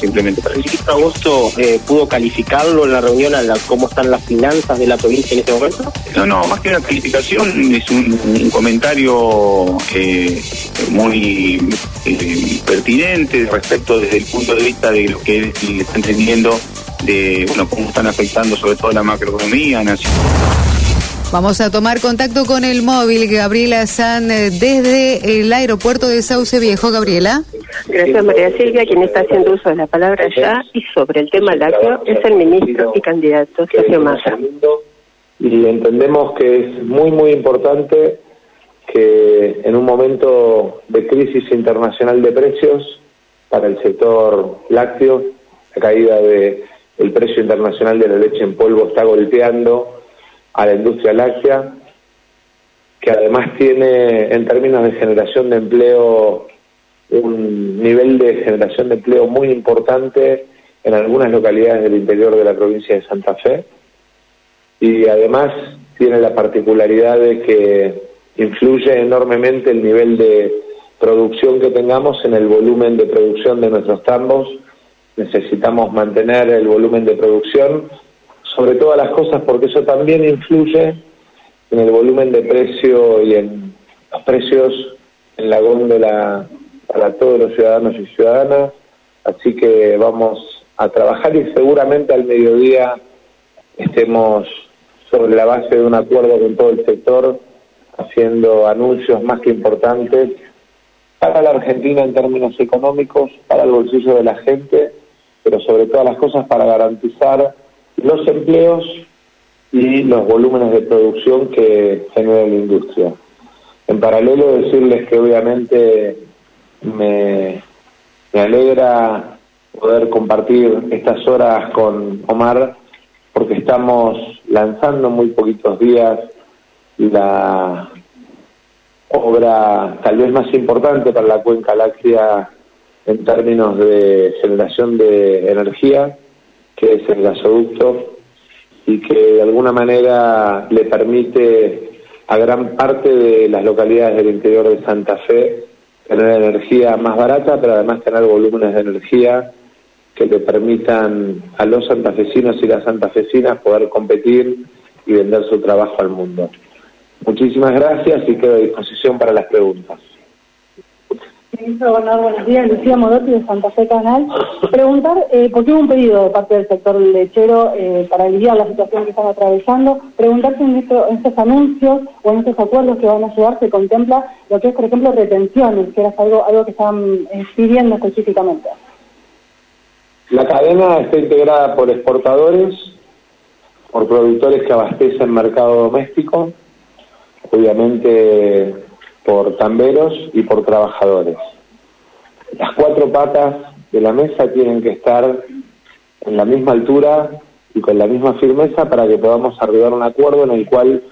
simplemente ¿El ministro Agosto eh, pudo calificarlo en la reunión a la, cómo están las finanzas de la provincia en este momento? No, no, más que una calificación es un, comentario eh, muy eh, pertinente respecto desde el punto de vista de lo que está entendiendo de cómo están afectando sobre todo la macroeconomía nacional. Vamos a tomar contacto con el móvil, Gabriela San, eh, desde el aeropuerto de Sauce Viejo. Gabriela. Gracias, María Silvia. Quien está haciendo uso de la palabra ya y sobre el tema lácteo es el ministro y candidato Sergio Massa. Y entendemos que es muy, muy importante que en un momento de crisis internacional de precios para el sector lácteo, la caída del el precio internacional de la leche en polvo está golpeando a la industria láctea, que además tiene en términos de generación de empleo un nivel de generación de empleo muy importante en algunas localidades del interior de la provincia de Santa Fe y además tiene la particularidad de que influye enormemente el nivel de producción que tengamos en el volumen de producción de nuestros tambos. Necesitamos mantener el volumen de producción sobre todas las cosas porque eso también influye en el volumen de precio y en los precios en la góndola para todos los ciudadanos y ciudadanas. Así que vamos a trabajar y seguramente al mediodía estemos sobre la base de un acuerdo con todo el sector, haciendo anuncios más que importantes para la Argentina en términos económicos, para el bolsillo de la gente, pero sobre todas las cosas para garantizar los empleos y los volúmenes de producción que genera la industria. En paralelo, decirles que obviamente me, alegra poder compartir estas horas con Omar porque estamos lanzando muy poquitos días la obra tal vez más importante para la cuenca láctea en términos de generación de energía, que es el gasoducto y que de alguna manera le permite a gran parte de las localidades del interior de Santa Fe tener energía más barata, pero además tener volúmenes de energía que le permitan a los santafesinos y las santafesinas poder competir y vender su trabajo al mundo. Muchísimas gracias y quedo a disposición para las preguntas. Ministro buenos días. Lucía Modotti de Santa Fe Canal. Preguntar, eh, porque hubo un pedido de parte del sector lechero eh, para aliviar la situación que están atravesando, preguntar si en, estos anuncios o en estos acuerdos que van a llegar se contempla lo que es, por ejemplo, retenciones, que era algo, algo que estaban eh, pidiendo específicamente. La cadena está integrada por exportadores, por productores que abastecen mercado doméstico, obviamente por tamberos y por trabajadores. Las cuatro patas de la mesa tienen que estar en la misma altura y con la misma firmeza para que podamos arribar a un acuerdo en el cual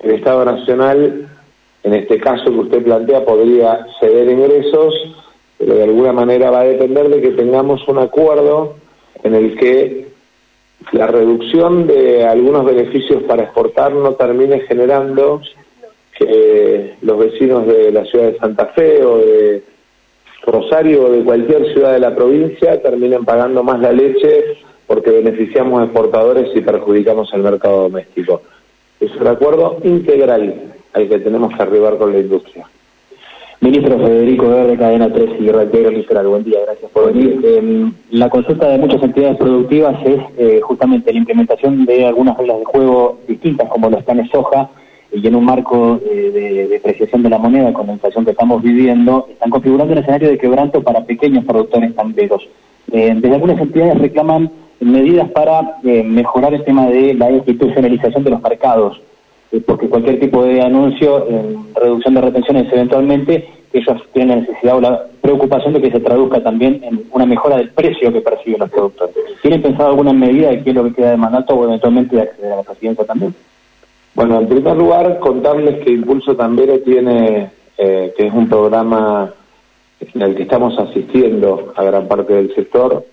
el Estado Nacional, en este caso que usted plantea, podría ceder ingresos, pero de alguna manera va a depender de que tengamos un acuerdo en el que la reducción de algunos beneficios para exportar no termine generando que los vecinos de la ciudad de Santa Fe o de Rosario o de cualquier ciudad de la provincia terminen pagando más la leche porque beneficiamos a exportadores y perjudicamos al mercado doméstico. Es un acuerdo integral al que tenemos que arribar con la industria. Ministro Federico de Cadena 3 y Raquel Literal, buen día, gracias por venir. Em, la consulta de muchas entidades productivas es eh, justamente la implementación de algunas reglas de juego distintas como los planes soja y en un marco eh, de depreciación de la moneda con la inflación que estamos viviendo, están configurando un escenario de quebranto para pequeños productores tamberos. Eh, desde algunas entidades reclaman medidas para eh, mejorar el tema de la institucionalización de los mercados, porque cualquier tipo de anuncio reducción de retenciones eventualmente, ellos tienen la necesidad o la preocupación de que se traduzca también en una mejora del precio que perciben los productores. ¿Tienen pensado alguna medida de qué es lo que queda de mandato o eventualmente de la presidencia también? Bueno, en primer lugar, contarles que Impulso Tambero tiene, eh, que es un programa en el que estamos asistiendo a gran parte del sector,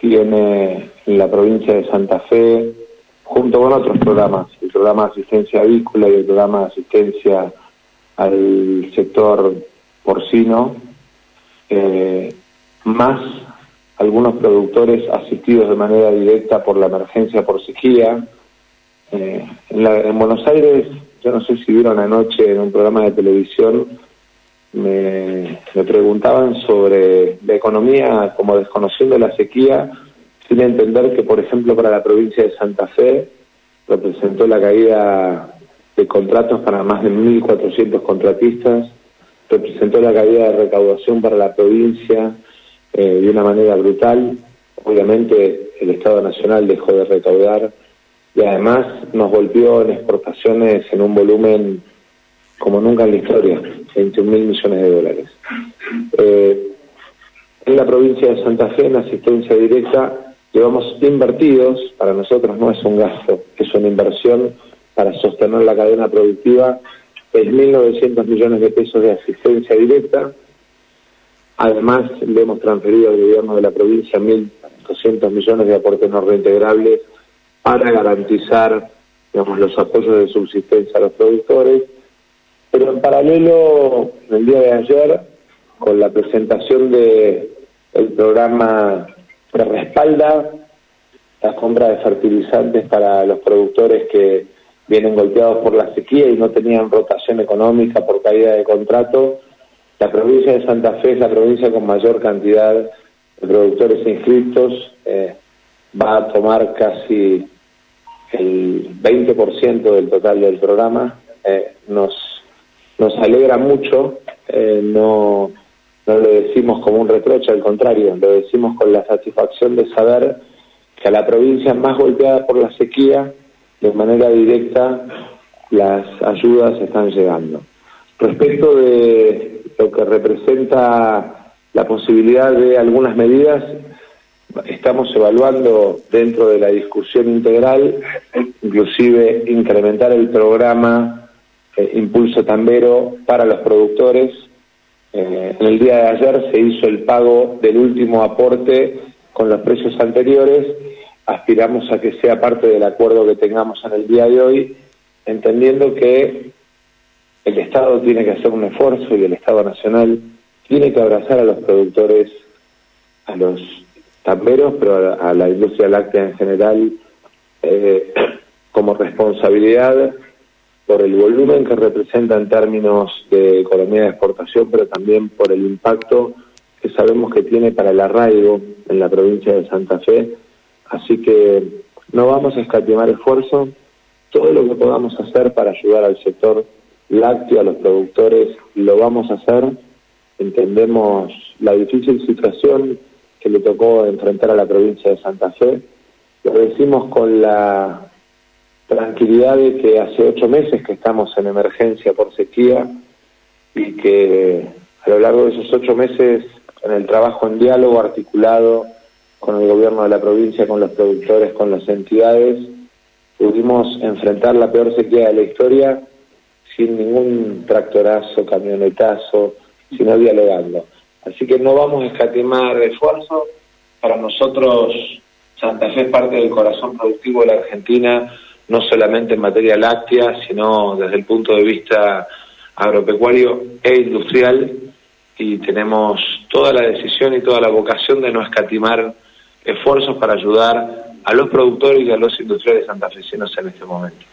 tiene en la provincia de Santa Fe, junto con otros programas, el programa de asistencia avícola y el programa de asistencia al sector porcino, eh, más algunos productores asistidos de manera directa por la emergencia por sequía. Eh, en, Buenos Aires, yo no sé si vieron anoche en un programa de televisión, me, me preguntaban sobre la economía como desconociendo la sequía, sin entender que, por ejemplo, para la provincia de Santa Fe representó la caída de contratos para más de 1.400 contratistas, representó la caída de recaudación para la provincia eh, de una manera brutal. Obviamente el Estado Nacional dejó de recaudar y además nos golpeó en exportaciones en un volumen como nunca en la historia, 21 mil millones de dólares. Eh, en la provincia de Santa Fe, en asistencia directa, llevamos invertidos, para nosotros no es un gasto, es una inversión para sostener la cadena productiva, 6.900 millones de pesos de asistencia directa. Además, le hemos transferido al gobierno de la provincia 1.200 millones de aportes no reintegrables para garantizar digamos, los apoyos de subsistencia a los productores. Pero en paralelo, el día de ayer, con la presentación de el programa que respalda la compra de fertilizantes para los productores que vienen golpeados por la sequía y no tenían rotación económica por caída de contrato. La provincia de Santa Fe es la provincia con mayor cantidad de productores inscritos, eh, va a tomar casi el 20% del total del programa. Eh, nos, nos alegra mucho, eh, no, no lo decimos como un reproche, al contrario, lo decimos con la satisfacción de saber que a la provincia más golpeada por la sequía de manera directa las ayudas están llegando. Respecto de lo que representa la posibilidad de algunas medidas, estamos evaluando dentro de la discusión integral, inclusive incrementar el programa eh, Impulso Tambero para los productores. Eh, en el día de ayer se hizo el pago del último aporte con los precios anteriores aspiramos a que sea parte del acuerdo que tengamos en el día de hoy, entendiendo que el Estado tiene que hacer un esfuerzo y el Estado Nacional tiene que abrazar a los productores, a los tamberos, pero a, la industria láctea en general, eh, como responsabilidad por el volumen que representa en términos de economía de exportación, pero también por el impacto que sabemos que tiene para el arraigo en la provincia de Santa Fe Así que no vamos a escatimar esfuerzo. Todo lo que podamos hacer para ayudar al sector lácteo, a los productores, lo vamos a hacer. Entendemos la difícil situación que le tocó enfrentar a la provincia de Santa Fe. Lo decimos con la tranquilidad de que hace ocho meses que estamos en emergencia por sequía y que a lo largo de esos ocho meses en el trabajo en diálogo articulado con el gobierno de la provincia, con los productores, con las entidades, pudimos enfrentar la peor sequía de la historia sin ningún tractorazo, camionetazo, sino dialogando. Así que no vamos a escatimar esfuerzo. Para nosotros, Santa Fe es parte del corazón productivo de la Argentina, no solamente en materia láctea, sino desde el punto de vista agropecuario e industrial, y tenemos toda la decisión y toda la vocación de no escatimar esfuerzos para ayudar a los productores y a los industriales santafesinos en este momento.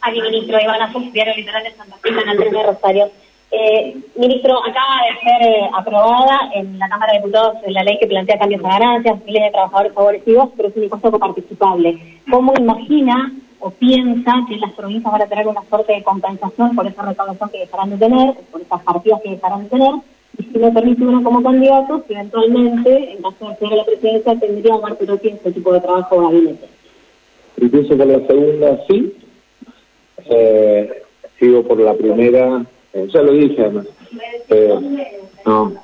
Aquí, ministro Ivana Fux, Diario Litoral de Santa Fe, Canal 3 de Rosario. Eh, ministro, acaba de ser eh, aprobada en la Cámara de Diputados la ley que plantea cambios a ganancias, ley de trabajadores favorecidos, pero es un impuesto coparticipable. ¿Cómo imagina o piensa que las provincias van a tener una suerte de compensación por esa recaudación que dejarán de tener, por esas partidas que dejarán de tener? y si me permite uno como candidato, eventualmente, en caso de a la presidencia, tendría Omar Perotti este tipo de trabajo de gabinete. Empiezo la segunda, sí. Eh, sigo por la primera, eh, ya lo dije. Eh, no.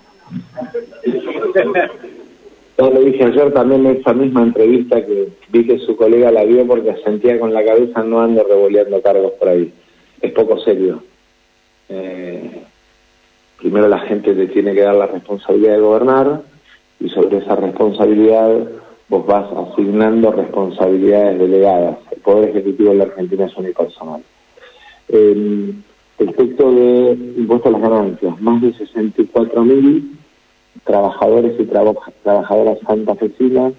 Ya lo dije ayer también en esa misma entrevista que vi que su colega la vio porque sentía con la cabeza no ando revoleando cargos por ahí. Es poco serio. Eh, primero la gente te tiene que dar la responsabilidad de gobernar y sobre esa responsabilidad vos vas asignando responsabilidades delegadas. El Poder Ejecutivo de la Argentina es unipersonal. El respecto de impuestos a las ganancias, más de 64 mil trabajadores y trabajadoras santafesinas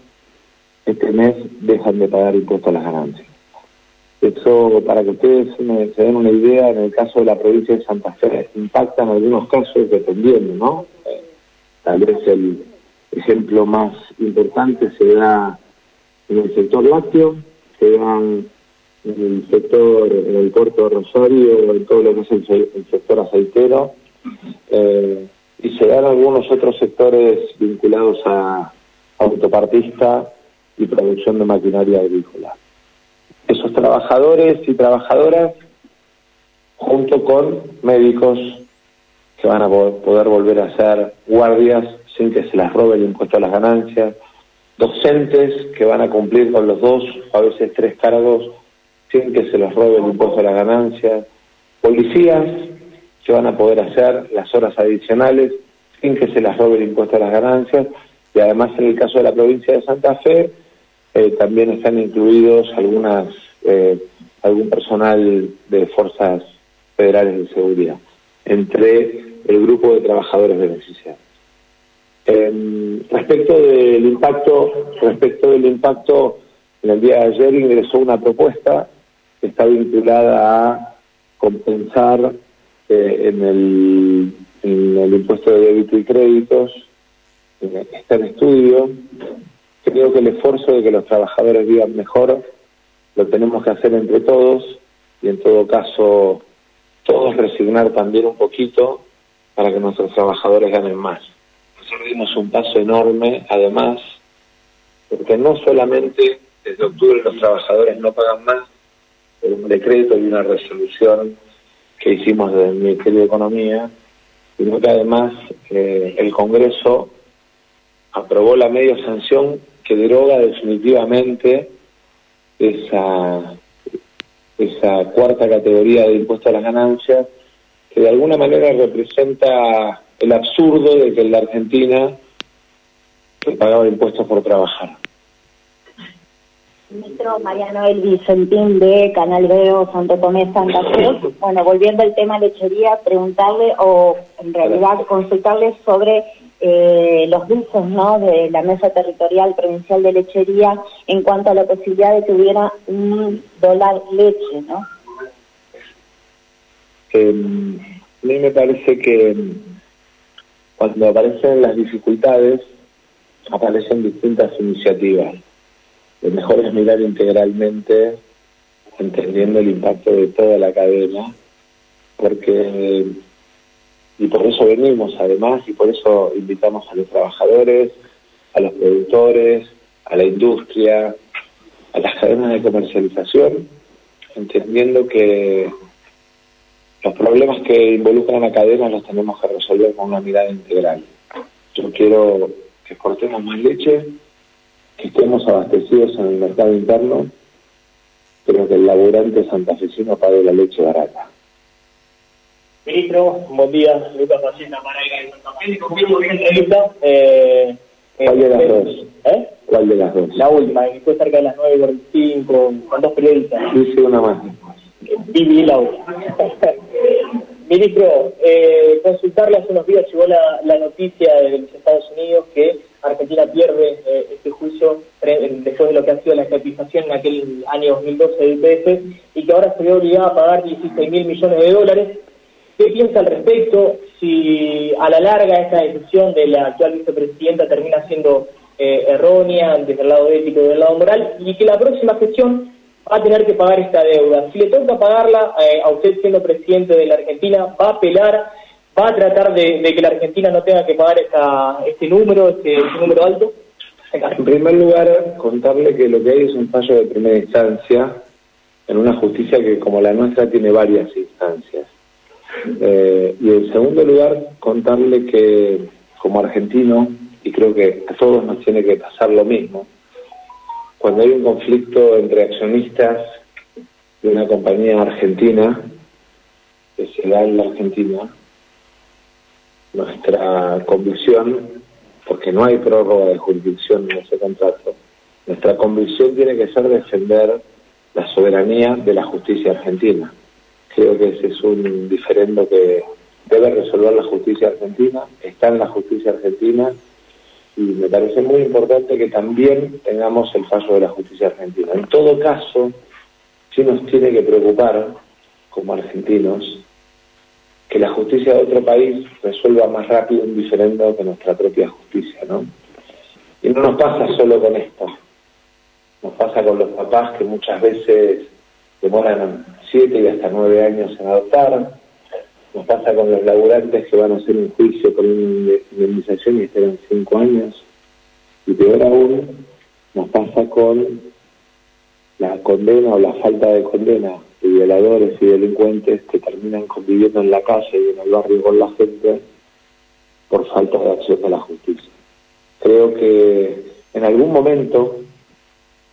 este mes dejan de pagar impuestos a las ganancias. Eso, para que ustedes se den una idea, en el caso de la provincia de Santa Fe, impacta en algunos casos dependiendo, ¿no? Tal vez el ejemplo más importante se da en el sector lácteo, se da en el sector, en el puerto de Rosario, en todo lo que es el, sector aceitero, eh, y se dan algunos otros sectores vinculados a autopartista y producción de maquinaria agrícola. Esos trabajadores y trabajadoras, junto con médicos que van a poder volver a ser guardias sin que se les robe el impuesto a las ganancias, docentes que van a cumplir con los dos, a veces tres cargos, sin que se les robe el impuesto a las ganancias, policías que van a poder hacer las horas adicionales sin que se les robe el impuesto a las ganancias, y además en el caso de la provincia de Santa Fe, eh, también están incluidos algunas eh, algún personal de fuerzas federales de seguridad entre el grupo de trabajadores beneficiarios. Eh, respecto del impacto, respecto del impacto, en el día de ayer ingresó una propuesta está vinculada a compensar eh, en, el, impuesto de débito y créditos, está en estudio, Creo que el esfuerzo de que los trabajadores vivan mejor lo tenemos que hacer entre todos y en todo caso todos resignar también un poquito para que nuestros trabajadores ganen más. Nosotros dimos un paso enorme, además, porque no solamente desde octubre los trabajadores no pagan más un decreto y una resolución que hicimos desde el Ministerio de Economía, sino que además eh, el Congreso aprobó la media sanción que deroga definitivamente esa, esa cuarta categoría de impuesto a las ganancias, que de alguna manera representa el absurdo de que en la Argentina se pagaba impuestos por trabajar. Ministro Mariano El Vicentín de Canal Veo Santo Tomé Santa Fe. Bueno, volviendo al tema lechería, preguntarle o en realidad consultarle sobre eh, los dulces ¿no? de la Mesa Territorial Provincial de Lechería en cuanto a la posibilidad de que hubiera un dólar leche, ¿no? Em, a mí me parece que cuando aparecen las dificultades, aparecen distintas iniciativas. Lo mejor es mirar integralmente, entendiendo el impacto de toda la cadena, porque y por eso venimos además y por eso invitamos a los trabajadores, a los productores, a la industria, a las cadenas de comercialización, entendiendo que los problemas que involucran a cadenas los tenemos que resolver con una mirada integral. Yo quiero que exportemos más leche, que estemos abastecidos en el mercado interno, pero que el laburante santafesino pague la leche barata. Ministro, buen día. Lucas para de Santa Fe. Confirmo entrevista. Eh, ¿Cuál de las dos? ¿Eh? ¿Cuál de las dos? La última, que fue cerca de las 9.45, con dos periodistas. Sí, sí, una más. Vivi la otra. Ministro, eh, consultarle hace unos días llegó la, noticia de los Estados Unidos que Argentina pierde eh, este juicio después de lo que ha sido la estatización en aquel año 2012 del IPF y que ahora se ve obligada a pagar 16 mil millones de dólares ¿Qué piensa al respecto? Si a la larga esta decisión de la actual vicepresidenta termina siendo eh, errónea desde el lado ético y del lado moral y que la próxima gestión va a tener que pagar esta deuda. Si le toca pagarla eh, a usted siendo presidente de la Argentina, va a apelar, va a tratar de, que la Argentina no tenga que pagar esta, este número, este, este número alto. En primer lugar, contarle que lo que hay es un fallo de primera instancia en una justicia que como la nuestra tiene varias instancias. Eh, y en segundo lugar, contarle que como argentino, y creo que a todos nos tiene que pasar lo mismo, cuando hay un conflicto entre accionistas de una compañía argentina, que se da en la Argentina, nuestra convicción, porque no hay prórroga de jurisdicción en ese contrato, nuestra convicción tiene que ser defender la soberanía de la justicia argentina. Creo que ese es un diferendo que debe resolver la justicia argentina, está en la justicia argentina y me parece muy importante que también tengamos el fallo de la justicia argentina. En todo caso, sí nos tiene que preocupar, como argentinos, que la justicia de otro país resuelva más rápido un diferendo que nuestra propia justicia, ¿no? Y no nos pasa solo con esto, nos pasa con los papás que muchas veces demoran siete y hasta nueve años en adoptar, nos pasa con los laburantes que van a hacer un juicio con una indemnización y esperan cinco años, y peor aún, nos pasa con la condena o la falta de condena de violadores y delincuentes que terminan conviviendo en la calle y en el barrio con la gente por falta de acción de la justicia. Creo que en algún momento,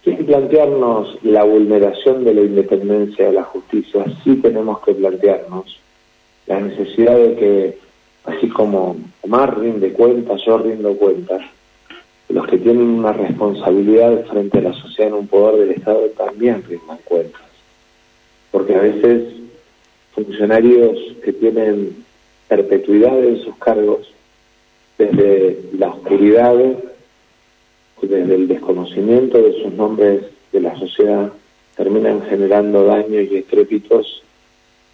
sin plantearnos la vulneración de la independencia de la justicia, sí tenemos que plantearnos la necesidad de que, así como Omar rinde cuentas, yo rindo cuentas, los que tienen una responsabilidad frente a la sociedad en un poder del Estado también rindan cuentas. Porque a veces funcionarios que tienen perpetuidad en sus cargos, desde la oscuridad, desde el desconocimiento de sus nombres de la sociedad, terminan generando daños y estrépitos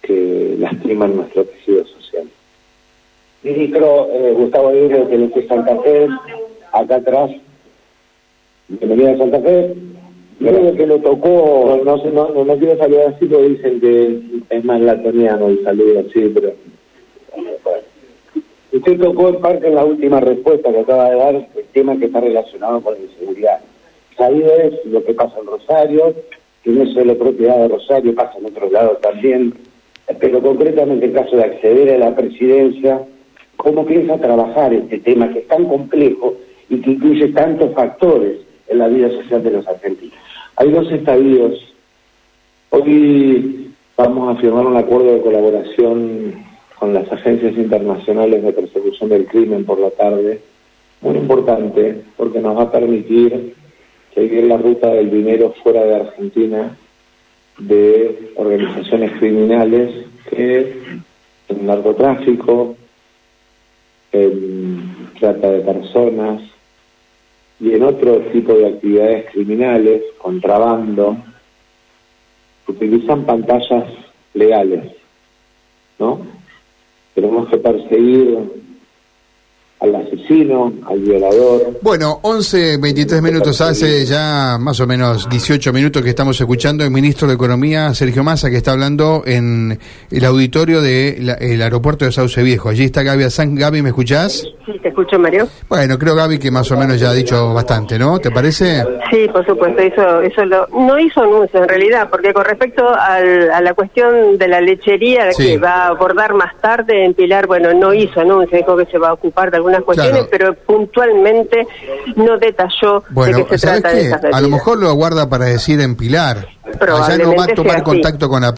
que lastiman nuestro tejido social. Ministro eh, Gustavo Aguirre, que le Santa Fe, acá atrás, bienvenida a Santa Fe, creo que lo tocó, no, no, no, quiero saludar así porque dicen que es más latoniano el saludo así, pero Usted tocó en parte en la última respuesta que acaba de dar el tema que está relacionado con la inseguridad. Sabido es lo que pasa en Rosario, que no es solo propiedad de Rosario, pasa en otros lados también, pero concretamente en el caso de acceder a la presidencia, ¿cómo piensa trabajar este tema que es tan complejo y que incluye tantos factores en la vida social de los argentinos? Hay dos estadios. Hoy vamos a firmar un acuerdo de colaboración con las agencias internacionales de persecución del crimen por la tarde, muy importante porque nos va a permitir seguir la ruta del dinero fuera de Argentina de organizaciones criminales que en narcotráfico, en trata de personas y en otro tipo de actividades criminales, contrabando, utilizan pantallas legales, ¿no? Tenemos que perseguir al asesino, al violador. Bueno, 11, 23 minutos hace ya más o menos 18 minutos que estamos escuchando el ministro de Economía, Sergio Massa, que está hablando en el auditorio del aeropuerto de Sauce Viejo. Allí está Gaby Azán. Gaby, ¿me escuchás? Sí, te escucho, Mario. Bueno, creo, Gaby, que más o menos ya ha dicho bastante, ¿no? ¿Te parece? Sí, por supuesto, eso, eso lo, no hizo anuncio en realidad, porque con respecto al, a la cuestión de la lechería que va a abordar más tarde en Pilar, bueno, no hizo anuncio, dijo que se va a ocupar de algunas cuestiones, pero puntualmente no detalló bueno, de qué se trata de esas A lo mejor lo aguarda para decir en Pilar. Allá no va a tomar contacto con la